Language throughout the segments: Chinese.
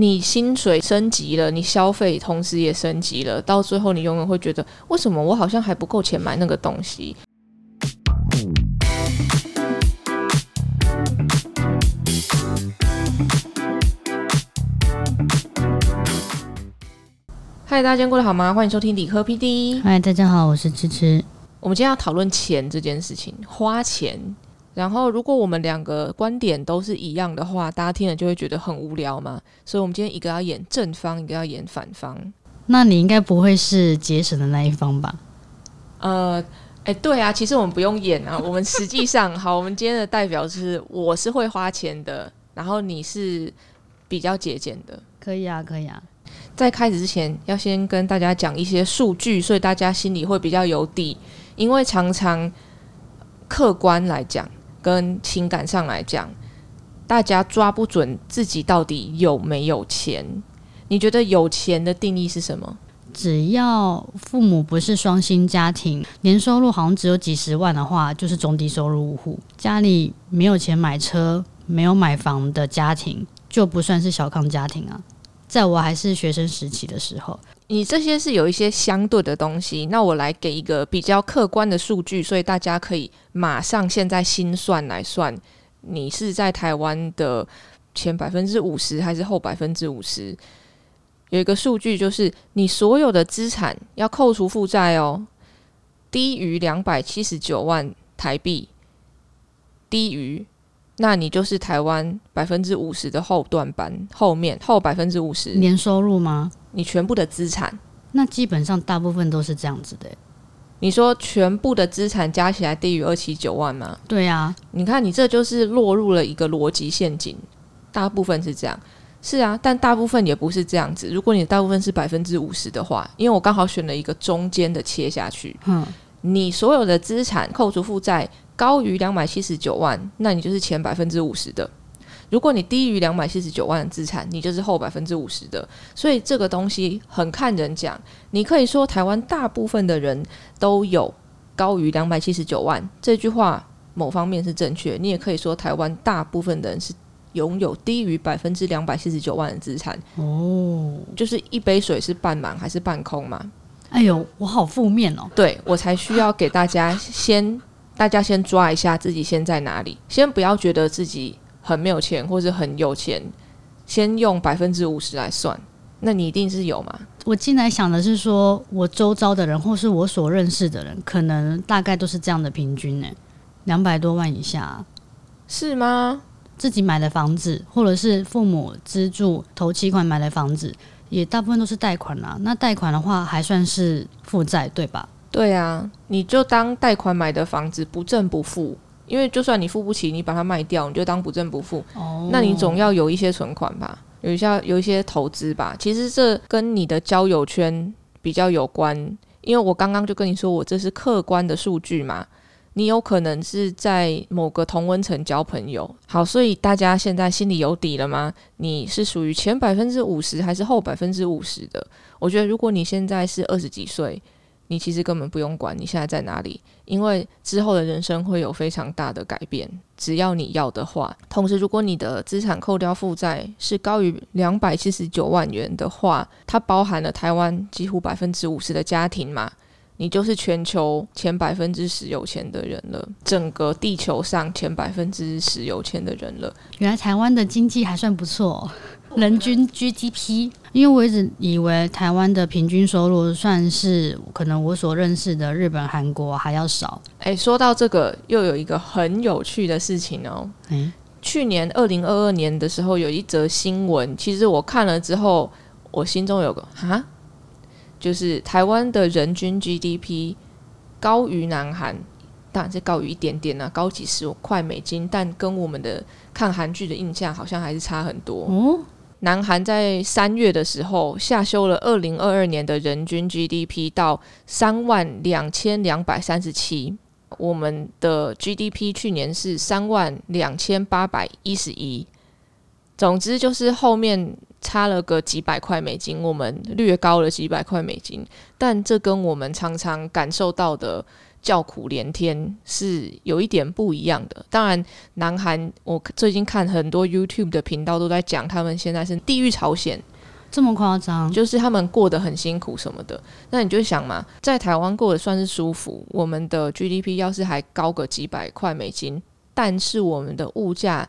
你薪水升级了，你消费同时也升级了，到最后你永远会觉得，为什么我好像还不够钱买那个东西？嗨，大家今天过得好吗？欢迎收听理科 PD。嗨，大家好，我是芝芝。我们今天要讨论钱这件事情，花钱。然后，如果我们两个观点都是一样的话，大家听了就会觉得很无聊嘛。所以，我们今天一个要演正方，一个要演反方。那你应该不会是节省的那一方吧？呃，哎，对啊，其实我们不用演啊。我们实际上，好，我们今天的代表是我是会花钱的，然后你是比较节俭的。可以啊，可以啊。在开始之前，要先跟大家讲一些数据，所以大家心里会比较有底。因为常常客观来讲，跟情感上来讲，大家抓不准自己到底有没有钱。你觉得有钱的定义是什么？只要父母不是双薪家庭，年收入好像只有几十万的话，就是中低收入户。家里没有钱买车、没有买房的家庭，就不算是小康家庭啊。在我还是学生时期的时候，你这些是有一些相对的东西。那我来给一个比较客观的数据，所以大家可以马上现在心算来算，你是在台湾的前百分之五十还是后百分之五十？有一个数据就是，你所有的资产要扣除负债哦，低于两百七十九万台币，低于。那你就是台湾百分之五十的后段班，后面后百分之五十年收入吗？你全部的资产？那基本上大部分都是这样子的。你说全部的资产加起来低于二七九万吗？对啊，你看你这就是落入了一个逻辑陷阱。大部分是这样，是啊，但大部分也不是这样子。如果你大部分是百分之五十的话，因为我刚好选了一个中间的切下去，嗯，你所有的资产扣除负债。高于两百七十九万，那你就是前百分之五十的；如果你低于两百七十九万的资产，你就是后百分之五十的。所以这个东西很看人讲。你可以说台湾大部分的人都有高于两百七十九万这句话，某方面是正确。你也可以说台湾大部分的人是拥有低于百分之两百七十九万的资产。哦，就是一杯水是半满还是半空嘛？哎呦，我好负面哦。对我才需要给大家先。大家先抓一下自己现在哪里，先不要觉得自己很没有钱或者很有钱，先用百分之五十来算，那你一定是有嘛？我进来想的是说，我周遭的人或是我所认识的人，可能大概都是这样的平均呢，两百多万以下，是吗？自己买的房子，或者是父母资助投期款买的房子，也大部分都是贷款啦。那贷款的话，还算是负债，对吧？对啊，你就当贷款买的房子不正不付，因为就算你付不起，你把它卖掉，你就当不正不付。哦，那你总要有一些存款吧，有一些有一些投资吧。其实这跟你的交友圈比较有关，因为我刚刚就跟你说，我这是客观的数据嘛。你有可能是在某个同温层交朋友，好，所以大家现在心里有底了吗？你是属于前百分之五十还是后百分之五十的？我觉得如果你现在是二十几岁。你其实根本不用管你现在在哪里，因为之后的人生会有非常大的改变。只要你要的话，同时如果你的资产扣掉负债是高于两百七十九万元的话，它包含了台湾几乎百分之五十的家庭嘛，你就是全球前百分之十有钱的人了，整个地球上前百分之十有钱的人了。原来台湾的经济还算不错。人均 GDP，因为我一直以为台湾的平均收入算是可能我所认识的日本、韩国还要少。哎，说到这个，又有一个很有趣的事情哦。嗯，去年二零二二年的时候，有一则新闻，其实我看了之后，我心中有个啊，就是台湾的人均 GDP 高于南韩，当然是高于一点点啊，高几十块美金，但跟我们的看韩剧的印象好像还是差很多哦。南韩在三月的时候下修了二零二二年的人均 GDP 到三万两千两百三十七，我们的 GDP 去年是三万两千八百一十一。总之就是后面差了个几百块美金，我们略高了几百块美金，但这跟我们常常感受到的叫苦连天是有一点不一样的。当然，南韩我最近看很多 YouTube 的频道都在讲，他们现在是地狱朝鲜，这么夸张，就是他们过得很辛苦什么的。那你就想嘛，在台湾过得算是舒服，我们的 GDP 要是还高个几百块美金，但是我们的物价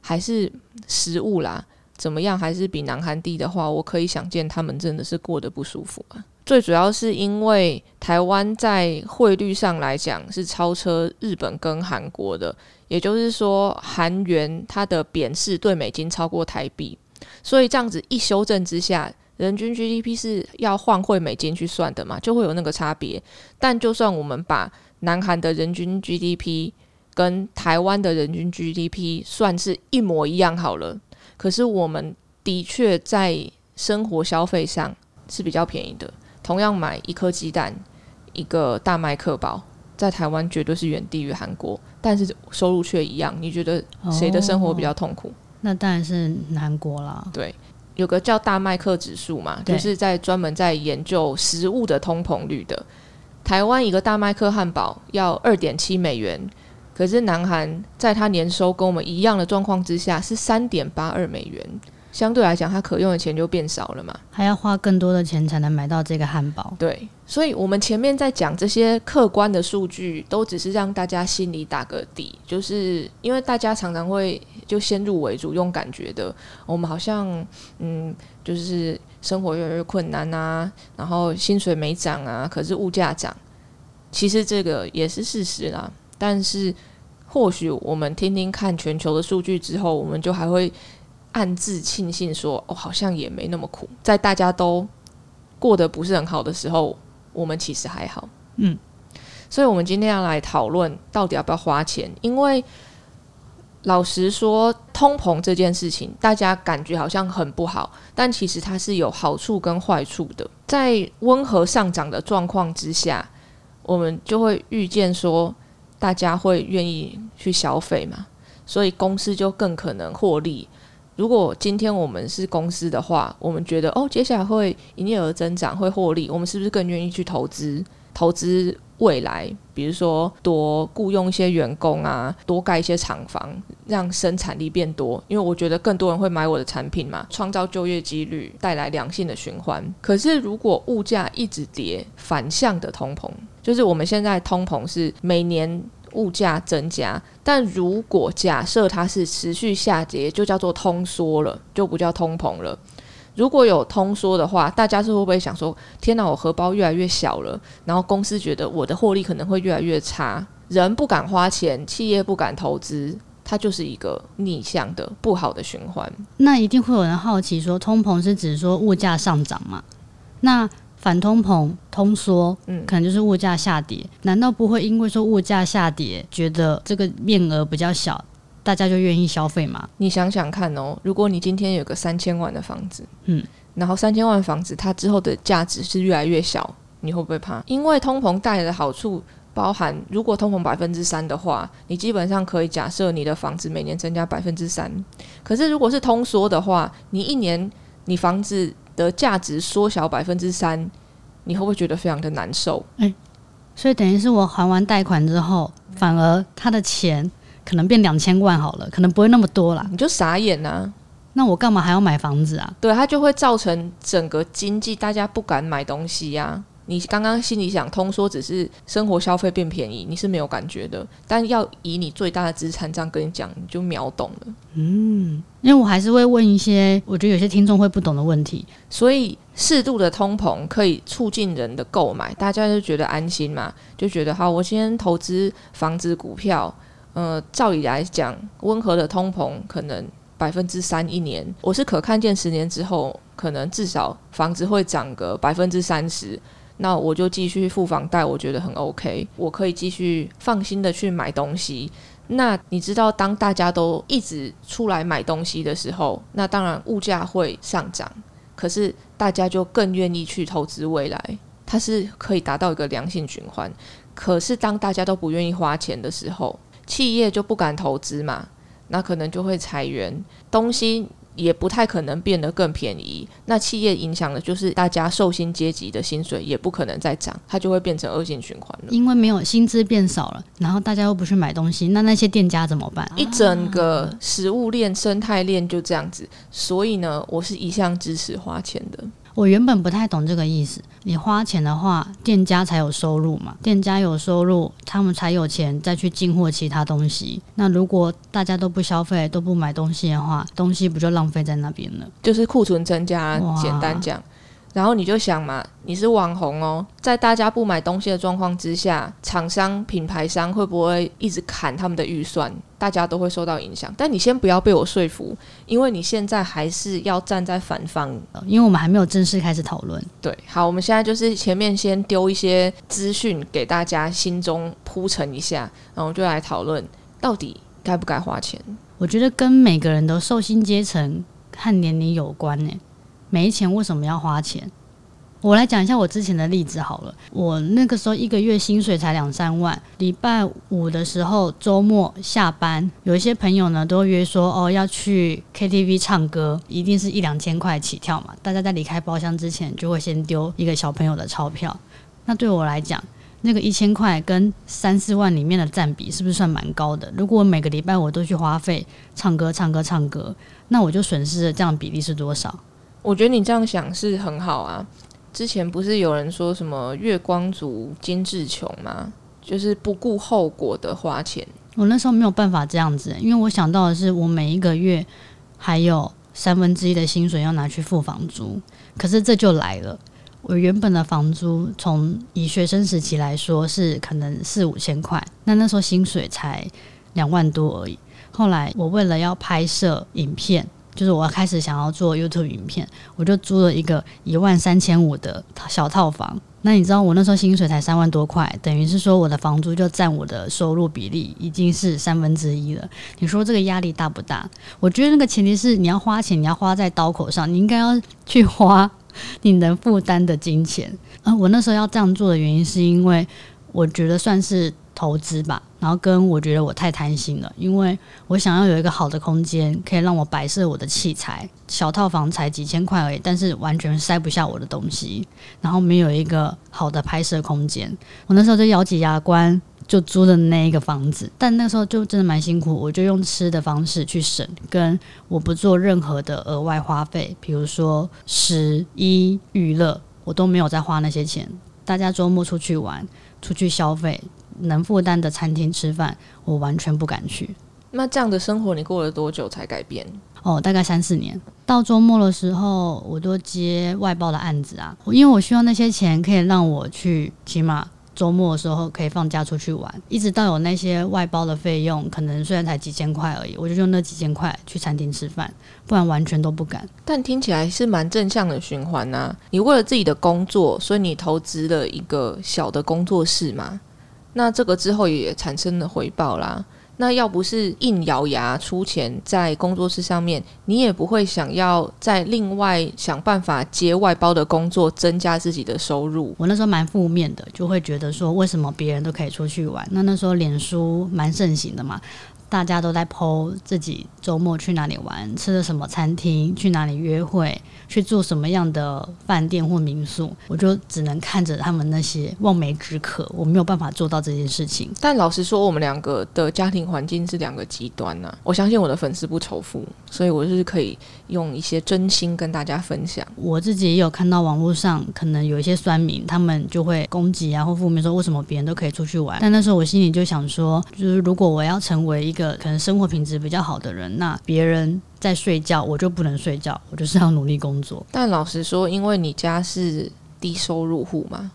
还是食物啦，怎么样还是比南韩低的话，我可以想见他们真的是过得不舒服啊。最主要是因为台湾在汇率上来讲是超车日本跟韩国的，也就是说韩元它的贬势对美金超过台币，所以这样子一修正之下，人均 GDP 是要换汇美金去算的嘛，就会有那个差别。但就算我们把南韩的人均 GDP 跟台湾的人均 GDP 算是一模一样好了，可是我们的确在生活消费上是比较便宜的。同样买一颗鸡蛋，一个大麦克包，在台湾绝对是远低于韩国，但是收入却一样。你觉得谁的生活比较痛苦？那当然是韩国啦。对，有个叫大麦克指数嘛，就是在专门在研究食物的通膨率的。台湾一个大麦克汉堡要二点七美元，可是南韩在它年收跟我们一样的状况之下是三点八二美元。相对来讲，它可用的钱就变少了嘛，还要花更多的钱才能买到这个汉堡。对，所以我们前面在讲这些客观的数据，都只是让大家心里打个底，就是因为大家常常会就先入为主，用感觉的，我们好像嗯，就是生活越来越困难啊，然后薪水没涨啊，可是物价涨，其实这个也是事实啦。但是或许我们听听看全球的数据之后，我们就还会。暗自庆幸说：“哦，好像也没那么苦。”在大家都过得不是很好的时候，我们其实还好。嗯，所以，我们今天要来讨论到底要不要花钱。因为老实说，通膨这件事情，大家感觉好像很不好，但其实它是有好处跟坏处的。在温和上涨的状况之下，我们就会预见说，大家会愿意去消费嘛，所以公司就更可能获利。如果今天我们是公司的话，我们觉得哦，接下来会营业额增长，会获利，我们是不是更愿意去投资？投资未来，比如说多雇佣一些员工啊，多盖一些厂房，让生产力变多。因为我觉得更多人会买我的产品嘛，创造就业几率，带来良性的循环。可是如果物价一直跌，反向的通膨，就是我们现在通膨是每年。物价增加，但如果假设它是持续下跌，就叫做通缩了，就不叫通膨了。如果有通缩的话，大家是会不会想说：天哪，我荷包越来越小了？然后公司觉得我的获利可能会越来越差，人不敢花钱，企业不敢投资，它就是一个逆向的不好的循环。那一定会有人好奇说，通膨是指说物价上涨吗？那？反通膨、通缩，嗯，可能就是物价下跌。难道不会因为说物价下跌，觉得这个面额比较小，大家就愿意消费吗？你想想看哦，如果你今天有个三千万的房子，嗯，然后三千万房子它之后的价值是越来越小，你会不会怕？因为通膨带来的好处包含，如果通膨百分之三的话，你基本上可以假设你的房子每年增加百分之三。可是如果是通缩的话，你一年你房子。的价值缩小百分之三，你会不会觉得非常的难受？哎，所以等于是我还完贷款之后，反而他的钱可能变两千万好了，可能不会那么多了，你就傻眼呐！那我干嘛还要买房子啊？对，它就会造成整个经济大家不敢买东西呀。你刚刚心里想通说只是生活消费变便宜，你是没有感觉的。但要以你最大的资产这样跟你讲，你就秒懂了。嗯，因为我还是会问一些我觉得有些听众会不懂的问题，所以适度的通膨可以促进人的购买，大家就觉得安心嘛，就觉得好，我今天投资房子、股票，呃，照理来讲，温和的通膨可能百分之三一年，我是可看见十年之后，可能至少房子会涨个百分之三十。那我就继续付房贷，我觉得很 OK，我可以继续放心的去买东西。那你知道，当大家都一直出来买东西的时候，那当然物价会上涨，可是大家就更愿意去投资未来，它是可以达到一个良性循环。可是当大家都不愿意花钱的时候，企业就不敢投资嘛，那可能就会裁员，东西也不太可能变得更便宜。那企业影响的就是大家受薪阶级的薪水也不可能再涨，它就会变成恶性循环了。因为没有薪资变少了，然后大家又不去买东西，那那些店家怎么办？一整个食物链、生态链就这样子。所以呢，我是一向支持花钱的。我原本不太懂这个意思。你花钱的话，店家才有收入嘛，店家有收入，他们才有钱再去进货其他东西。那如果大家都不消费、都不买东西的话，东西不就浪费在那边了？就是库存增加，简单讲。然后你就想嘛，你是网红哦，在大家不买东西的状况之下，厂商、品牌商会不会一直砍他们的预算？大家都会受到影响。但你先不要被我说服，因为你现在还是要站在反方，因为我们还没有正式开始讨论。对，好，我们现在就是前面先丢一些资讯给大家，心中铺陈一下，然后就来讨论到底该不该花钱。我觉得跟每个人的受薪阶层和年龄有关呢。没钱为什么要花钱？我来讲一下我之前的例子好了。我那个时候一个月薪水才两三万，礼拜五的时候周末下班，有一些朋友呢都约说哦要去 KTV 唱歌，一定是一两千块起跳嘛。大家在离开包厢之前就会先丢一个小朋友的钞票。那对我来讲，那个一千块跟三四万里面的占比是不是算蛮高的？如果每个礼拜我都去花费唱歌、唱歌、唱歌，那我就损失的这样比例是多少？我觉得你这样想是很好啊。之前不是有人说什么月光族精致穷吗？就是不顾后果的花钱。我那时候没有办法这样子，因为我想到的是，我每一个月还有三分之一的薪水要拿去付房租。可是这就来了，我原本的房租从以学生时期来说是可能四五千块，那那时候薪水才两万多而已。后来我为了要拍摄影片。就是我开始想要做 YouTube 影片，我就租了一个一万三千五的小套房。那你知道我那时候薪水才三万多块，等于是说我的房租就占我的收入比例已经是三分之一了。你说这个压力大不大？我觉得那个前提是你要花钱，你要花在刀口上，你应该要去花你能负担的金钱。啊，我那时候要这样做的原因是因为我觉得算是。投资吧，然后跟我觉得我太贪心了，因为我想要有一个好的空间，可以让我摆设我的器材。小套房才几千块而已，但是完全塞不下我的东西，然后没有一个好的拍摄空间。我那时候就咬紧牙关，就租了那一个房子，但那时候就真的蛮辛苦，我就用吃的方式去省，跟我不做任何的额外花费，比如说食衣娱乐，我都没有再花那些钱。大家周末出去玩，出去消费。能负担的餐厅吃饭，我完全不敢去。那这样的生活你过了多久才改变？哦，大概三四年。到周末的时候，我都接外包的案子啊，因为我希望那些钱可以让我去，起码周末的时候可以放假出去玩。一直到有那些外包的费用，可能虽然才几千块而已，我就用那几千块去餐厅吃饭，不然完全都不敢。但听起来是蛮正向的循环呐。你为了自己的工作，所以你投资了一个小的工作室嘛？那这个之后也产生了回报啦。那要不是硬咬牙出钱在工作室上面，你也不会想要再另外想办法接外包的工作，增加自己的收入。我那时候蛮负面的，就会觉得说，为什么别人都可以出去玩？那那时候脸书蛮盛行的嘛。大家都在 PO 自己周末去哪里玩，吃了什么餐厅，去哪里约会，去住什么样的饭店或民宿，我就只能看着他们那些望梅止渴，我没有办法做到这件事情。但老实说，我们两个的家庭环境是两个极端呐。我相信我的粉丝不仇富，所以我是可以用一些真心跟大家分享。我自己也有看到网络上可能有一些酸民，他们就会攻击啊或负面说为什么别人都可以出去玩，但那时候我心里就想说，就是如果我要成为一个可能生活品质比较好的人，那别人在睡觉，我就不能睡觉，我就是要努力工作。但老实说，因为你家是低收入户嘛，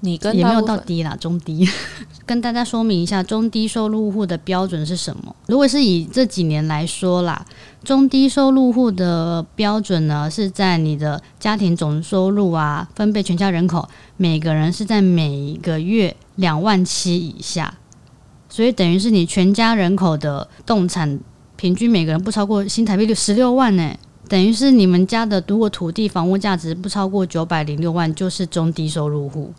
你跟也没有到低啦，中低。跟大家说明一下，中低收入户的标准是什么？如果是以这几年来说啦，中低收入户的标准呢，是在你的家庭总收入啊，分配全家人口，每个人是在每一个月两万七以下。所以等于是你全家人口的动产平均每个人不超过新台币六十六万呢，等于是你们家的如果土地房屋价值不超过九百零六万，就是中低收入户。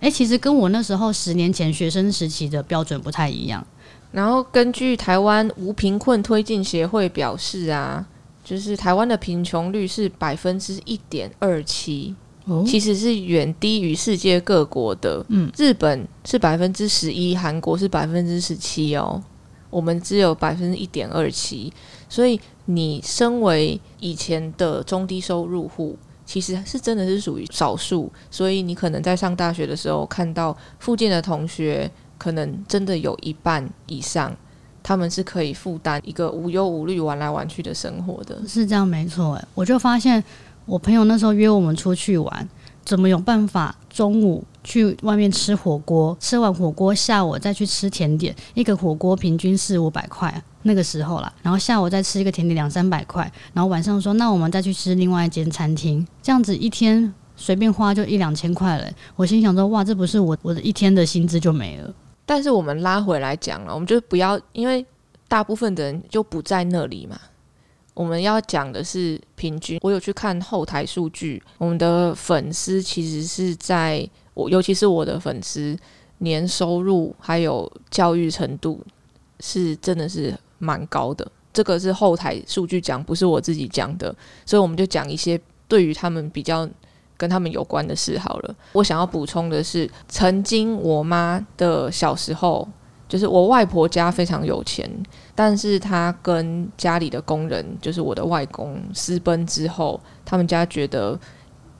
诶，其实跟我那时候十年前学生时期的标准不太一样。然后根据台湾无贫困推进协会表示啊，就是台湾的贫穷率是百分之一点二七，哦，其实是远低于世界各国的。嗯，日本是百分之十一，韩国是百分之十七哦，我们只有百分之一点二七。所以你身为以前的中低收入户，其实是真的是属于少数。所以你可能在上大学的时候看到附近的同学，可能真的有一半以上。他们是可以负担一个无忧无虑玩来玩去的生活的，是这样没错。哎，我就发现我朋友那时候约我们出去玩，怎么有办法中午去外面吃火锅，吃完火锅下午再去吃甜点，一个火锅平均四五百块那个时候啦，然后下午再吃一个甜点两三百块，然后晚上说那我们再去吃另外一间餐厅，这样子一天随便花就一两千块了。我心想说哇，这不是我我的一天的薪资就没了。但是我们拉回来讲了，我们就不要，因为大部分的人就不在那里嘛。我们要讲的是平均。我有去看后台数据，我们的粉丝其实是在我，尤其是我的粉丝，年收入还有教育程度是真的是蛮高的。这个是后台数据讲，不是我自己讲的，所以我们就讲一些对于他们比较。跟他们有关的事好了。我想要补充的是，曾经我妈的小时候，就是我外婆家非常有钱，但是她跟家里的工人，就是我的外公私奔之后，他们家觉得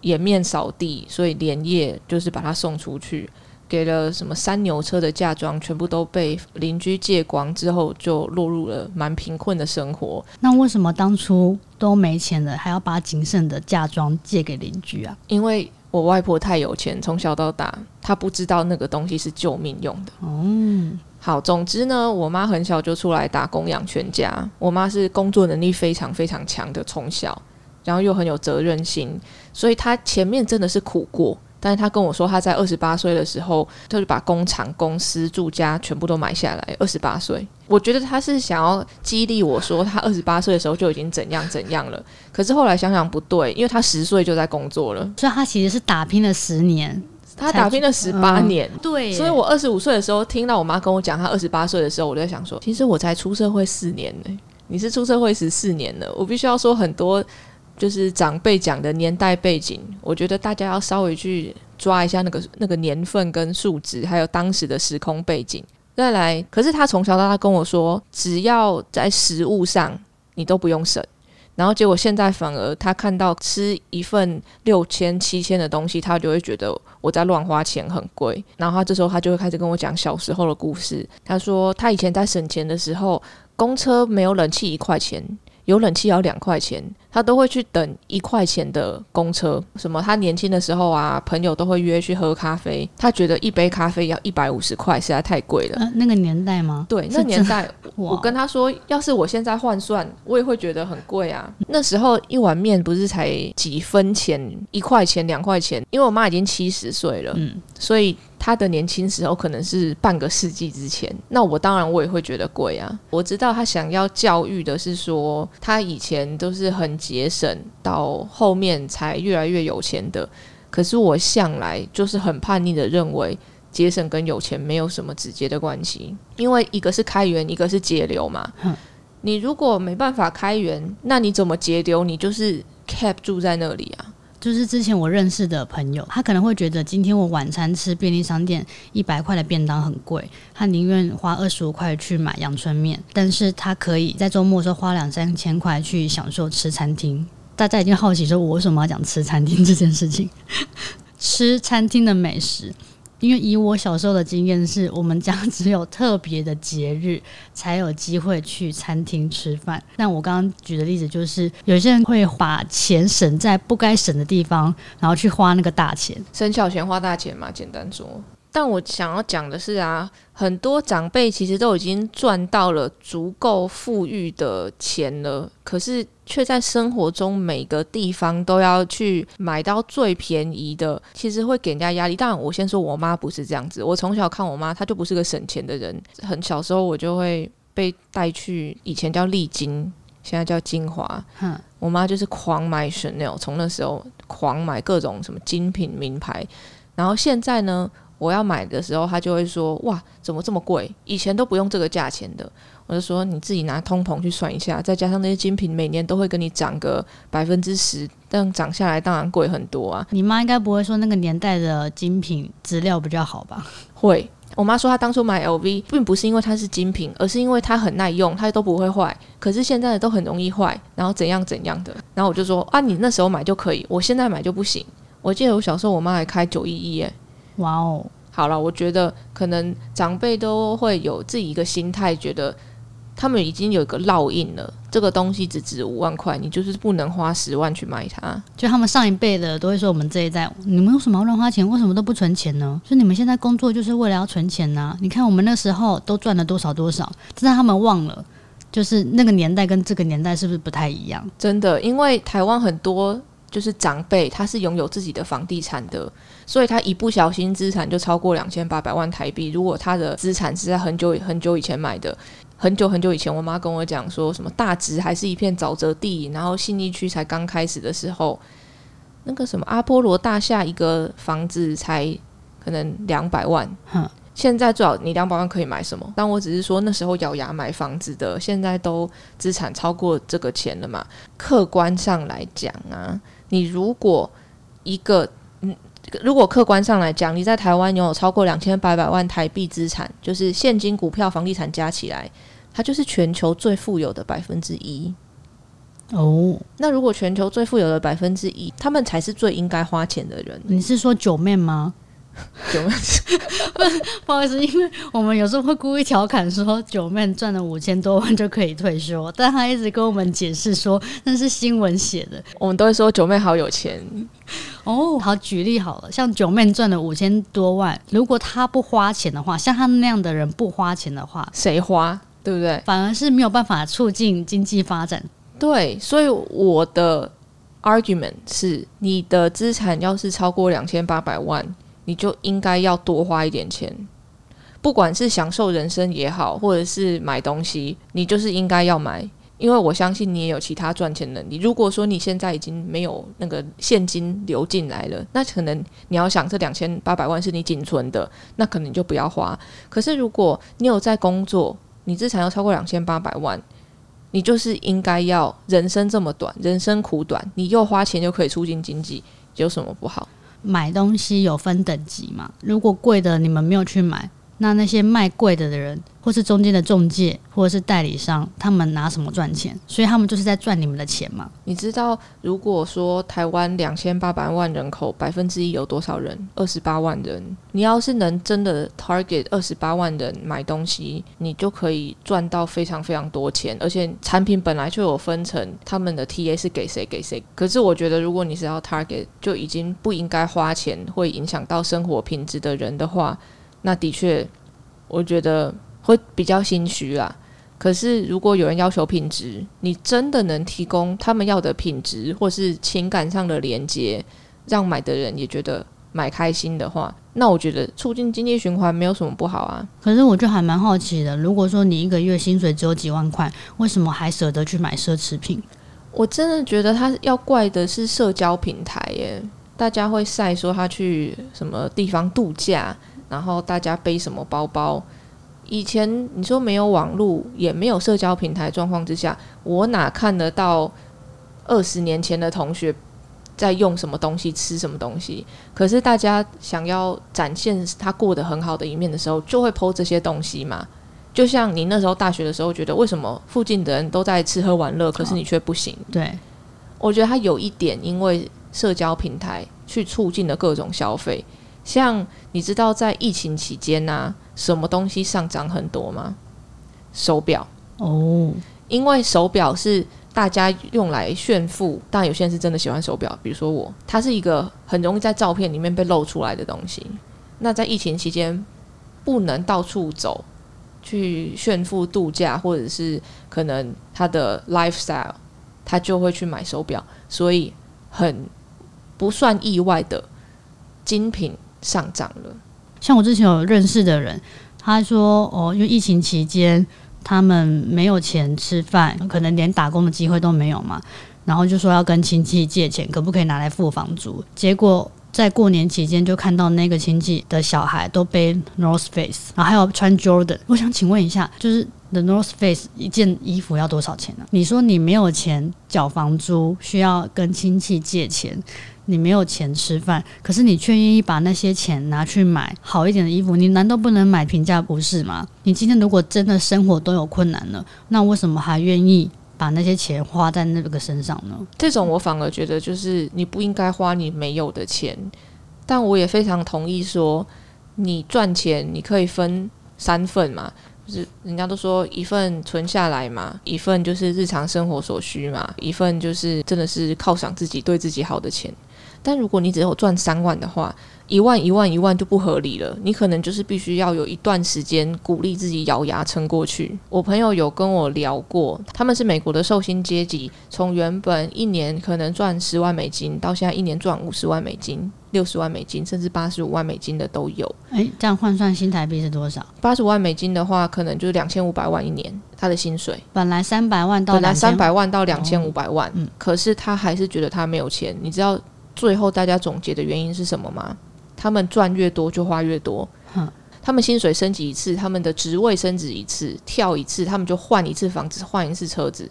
颜面扫地，所以连夜就是把她送出去。给了什么三牛车的嫁妆，全部都被邻居借光之后，就落入了蛮贫困的生活。那为什么当初都没钱了，还要把仅剩的嫁妆借给邻居啊？因为我外婆太有钱，从小到大，她不知道那个东西是救命用的。哦，好，总之呢，我妈很小就出来打工养全家。我妈是工作能力非常非常强的，从小，然后又很有责任心，所以她前面真的是苦过。但是她跟我说，她在二十八岁的时候，他就把工厂、公司、住家全部都买下来。二十八岁，我觉得他是想要激励我说，他二十八岁的时候就已经怎样怎样了。可是后来想想不对，因为他十岁就在工作了，所以他其实是打拼了十年，他打拼了十八年。对，所以我二十五岁的时候听到我妈跟我讲他二十八岁的时候，我就在想说，其实我才出社会四年呢，你是出社会十四年了。我必须要说很多。就是长辈讲的年代背景，我觉得大家要稍微去抓一下那个那个年份跟数值，还有当时的时空背景。再来，可是他从小到大跟我说，只要在食物上你都不用省，然后结果现在反而他看到吃一份六千七千的东西，他就会觉得我在乱花钱，很贵。然后他这时候他就会开始跟我讲小时候的故事。他说他以前在省钱的时候，公车没有冷气一块钱，有冷气要两块钱。他都会去等一块钱的公车，什么？他年轻的时候啊，朋友都会约去喝咖啡。他觉得一杯咖啡要一百五十块，实在太贵了。那个年代吗？对，那年代，我跟他说，要是我现在换算，我也会觉得很贵啊。那时候一碗面不是才几分钱，一块钱、两块钱。因为我妈已经七十岁了，嗯，所以。他的年轻时候可能是半个世纪之前，那我当然我也会觉得贵啊。我知道他想要教育的是说，他以前都是很节省，到后面才越来越有钱的。可是我向来就是很叛逆的认为，节省跟有钱没有什么直接的关系，因为一个是开源，一个是节流嘛。你如果没办法开源，那你怎么节流？你就是 cap 住在那里啊。就是之前我认识的朋友，他可能会觉得今天我晚餐吃便利商店一百块的便当很贵，他宁愿花二十五块去买阳春面，但是他可以在周末的时候花两三千块去享受吃餐厅。大家已经好奇说，我为什么要讲吃餐厅这件事情？吃餐厅的美食。因为以我小时候的经验，是我们家只有特别的节日才有机会去餐厅吃饭。那我刚刚举的例子就是，有些人会把钱省在不该省的地方，然后去花那个大钱，省小钱花大钱嘛，简单说。但我想要讲的是啊，很多长辈其实都已经赚到了足够富裕的钱了，可是却在生活中每个地方都要去买到最便宜的，其实会给人家压力。当然，我先说我妈不是这样子，我从小看我妈，她就不是个省钱的人。很小时候我就会被带去以前叫丽晶，现在叫精华。嗯，我妈就是狂买 Chanel，从那时候狂买各种什么精品名牌，然后现在呢？我要买的时候，他就会说：“哇，怎么这么贵？以前都不用这个价钱的。”我就说：“你自己拿通膨去算一下，再加上那些精品每年都会跟你涨个百分之十，但涨下来当然贵很多啊。”你妈应该不会说那个年代的精品质量比较好吧？会。我妈说她当初买 LV 并不是因为它是精品，而是因为它很耐用，它都不会坏。可是现在的都很容易坏，然后怎样怎样的。然后我就说：“啊，你那时候买就可以，我现在买就不行。”我记得我小时候我妈还开九一一耶。哇哦，好了，我觉得可能长辈都会有自己一个心态，觉得他们已经有一个烙印了，这个东西只值五万块，你就是不能花十万去买它。就他们上一辈的都会说，我们这一代，你们为什么要乱花钱？为什么都不存钱呢？所以你们现在工作就是为了要存钱呢？你看我们那时候都赚了多少多少，但是他们忘了，就是那个年代跟这个年代是不是不太一样？真的，因为台湾很多。就是长辈，他是拥有自己的房地产的，所以他一不小心资产就超过两千八百万台币。如果他的资产是在很久很久以前买的，很久很久以前，我妈跟我讲说什么大直还是一片沼泽地，然后信义区才刚开始的时候，那个什么阿波罗大厦一个房子才可能两百万。现在最好你两百万可以买什么？但我只是说那时候咬牙买房子的，现在都资产超过这个钱了嘛？客观上来讲啊。你如果一个，嗯，如果客观上来讲，你在台湾拥有超过两千八百万台币资产，就是现金、股票、房地产加起来，它就是全球最富有的百分之一。哦，那如果全球最富有的百分之一，他们才是最应该花钱的人。你是说九妹吗？九妹，不好意思，因为我们有时候会故意调侃说九妹赚了五千多万就可以退休，但他一直跟我们解释说那是新闻写的。我们都会说九妹好有钱哦。好，举例好了，像九妹赚了五千多万，如果他不花钱的话，像他那样的人不花钱的话，谁花？对不对？反而是没有办法促进经济发展。对，所以我的 argument 是，你的资产要是超过两千八百万。你就应该要多花一点钱，不管是享受人生也好，或者是买东西，你就是应该要买，因为我相信你也有其他赚钱能力。如果说你现在已经没有那个现金流进来了，那可能你要想这两千八百万是你仅存的，那可能就不要花。可是如果你有在工作，你资产要超过两千八百万，你就是应该要人生这么短，人生苦短，你又花钱就可以促进经济，有什么不好？买东西有分等级嘛？如果贵的你们没有去买，那那些卖贵的的人。或是中间的中介，或者是代理商，他们拿什么赚钱？所以他们就是在赚你们的钱嘛。你知道，如果说台湾两千八百万人口，百分之一有多少人？二十八万人。你要是能真的 target 二十八万人买东西，你就可以赚到非常非常多钱。而且产品本来就有分成，他们的 TA 是给谁给谁。可是我觉得，如果你是要 target 就已经不应该花钱，会影响到生活品质的人的话，那的确，我觉得。会比较心虚啦。可是如果有人要求品质，你真的能提供他们要的品质，或是情感上的连接，让买的人也觉得买开心的话，那我觉得促进经济循环没有什么不好啊。可是我就还蛮好奇的，如果说你一个月薪水只有几万块，为什么还舍得去买奢侈品？我真的觉得他要怪的是社交平台耶，大家会晒说他去什么地方度假，然后大家背什么包包。以前你说没有网络，也没有社交平台状况之下，我哪看得到二十年前的同学在用什么东西、吃什么东西？可是大家想要展现他过得很好的一面的时候，就会剖这些东西嘛。就像你那时候大学的时候，觉得为什么附近的人都在吃喝玩乐，可是你却不行？对，我觉得他有一点，因为社交平台去促进了各种消费。像你知道在疫情期间呢？什么东西上涨很多吗？手表哦，因为手表是大家用来炫富，但有些人是真的喜欢手表，比如说我，它是一个很容易在照片里面被露出来的东西。那在疫情期间，不能到处走去炫富度假，或者是可能他的 lifestyle，他就会去买手表，所以很不算意外的精品上涨了。像我之前有认识的人，他说哦，因为疫情期间他们没有钱吃饭，可能连打工的机会都没有嘛，然后就说要跟亲戚借钱，可不可以拿来付房租？结果在过年期间就看到那个亲戚的小孩都背 North Face，然后还有穿 Jordan。我想请问一下，就是 The North Face 一件衣服要多少钱呢？你说你没有钱缴房租，需要跟亲戚借钱，你没有钱吃饭，可是你却愿意把那些钱拿去买好一点的衣服，你难道不能买平价不是吗？你今天如果真的生活都有困难了，那为什么还愿意？把那些钱花在那个身上呢？这种我反而觉得就是你不应该花你没有的钱，但我也非常同意说，你赚钱你可以分三份嘛，就是人家都说一份存下来嘛，一份就是日常生活所需嘛，一份就是真的是犒赏自己、对自己好的钱。但如果你只有赚三万的话，一万一万一万就不合理了，你可能就是必须要有一段时间鼓励自己咬牙撑过去。我朋友有跟我聊过，他们是美国的寿星阶级，从原本一年可能赚十万美金，到现在一年赚五十万美金、六十万美金，甚至八十五万美金的都有。诶，这样换算新台币是多少？八十五万美金的话，可能就是两千五百万一年，他的薪水本来三百万到本来三百万到两千五百万，嗯，可是他还是觉得他没有钱。你知道最后大家总结的原因是什么吗？他们赚越多就花越多，他们薪水升级一次，他们的职位升职一次，跳一次，他们就换一次房子，换一次车子。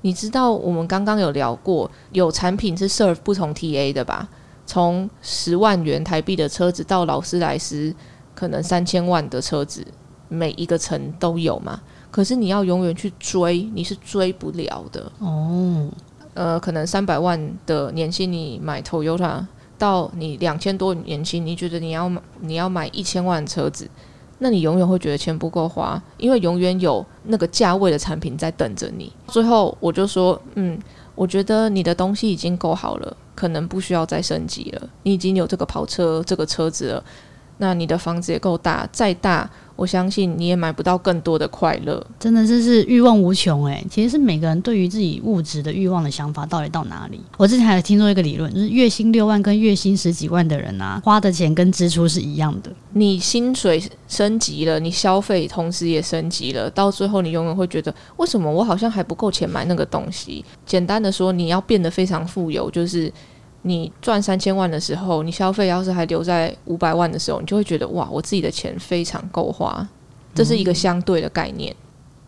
你知道我们刚刚有聊过，有产品是 serve 不同 TA 的吧？从十万元台币的车子到劳斯莱斯，可能三千万的车子，每一个层都有嘛。可是你要永远去追，你是追不了的哦。呃，可能三百万的年薪，你买 Toyota。到你两千多年轻，你觉得你要买你要买一千万车子，那你永远会觉得钱不够花，因为永远有那个价位的产品在等着你。最后我就说，嗯，我觉得你的东西已经够好了，可能不需要再升级了。你已经有这个跑车这个车子了，那你的房子也够大，再大。我相信你也买不到更多的快乐，真的是是欲望无穷诶。其实是每个人对于自己物质的欲望的想法到底到哪里？我之前还听说一个理论，就是月薪六万跟月薪十几万的人啊，花的钱跟支出是一样的。你薪水升级了，你消费同时也升级了，到最后你永远会觉得，为什么我好像还不够钱买那个东西？简单的说，你要变得非常富有，就是。你赚三千万的时候，你消费要是还留在五百万的时候，你就会觉得哇，我自己的钱非常够花。这是一个相对的概念，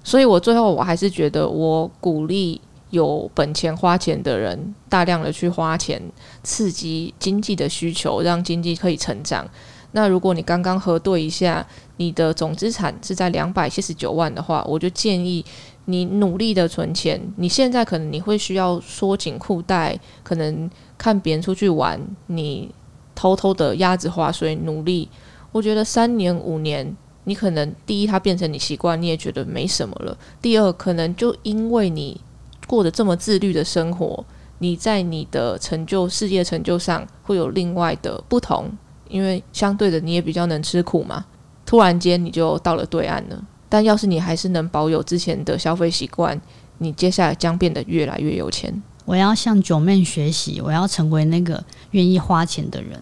所以我最后我还是觉得，我鼓励有本钱花钱的人，大量的去花钱，刺激经济的需求，让经济可以成长。那如果你刚刚核对一下，你的总资产是在两百七十九万的话，我就建议你努力的存钱。你现在可能你会需要缩紧裤带，可能。看别人出去玩，你偷偷的鸭子划水努力，我觉得三年五年，你可能第一它变成你习惯，你也觉得没什么了。第二，可能就因为你过得这么自律的生活，你在你的成就、事业成就上会有另外的不同，因为相对的你也比较能吃苦嘛。突然间你就到了对岸了，但要是你还是能保有之前的消费习惯，你接下来将变得越来越有钱。我要向九妹学习，我要成为那个愿意花钱的人。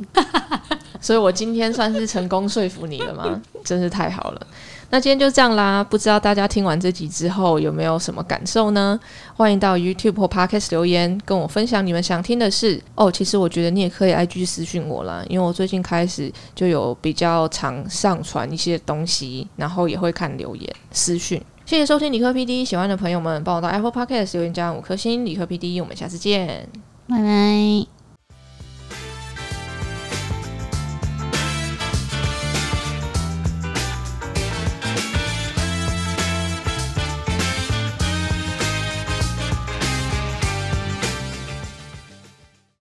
所以我今天算是成功说服你了吗？真是太好了。那今天就这样啦，不知道大家听完这集之后有没有什么感受呢？欢迎到 YouTube 或 Podcast 留言跟我分享你们想听的事哦。其实我觉得你也可以 IG 私讯我啦，因为我最近开始就有比较常上传一些东西，然后也会看留言私讯。谢谢收听理科 PD，喜欢的朋友们帮我到 Apple Podcast 留言加五颗星。理科 PD，我们下次见，拜拜。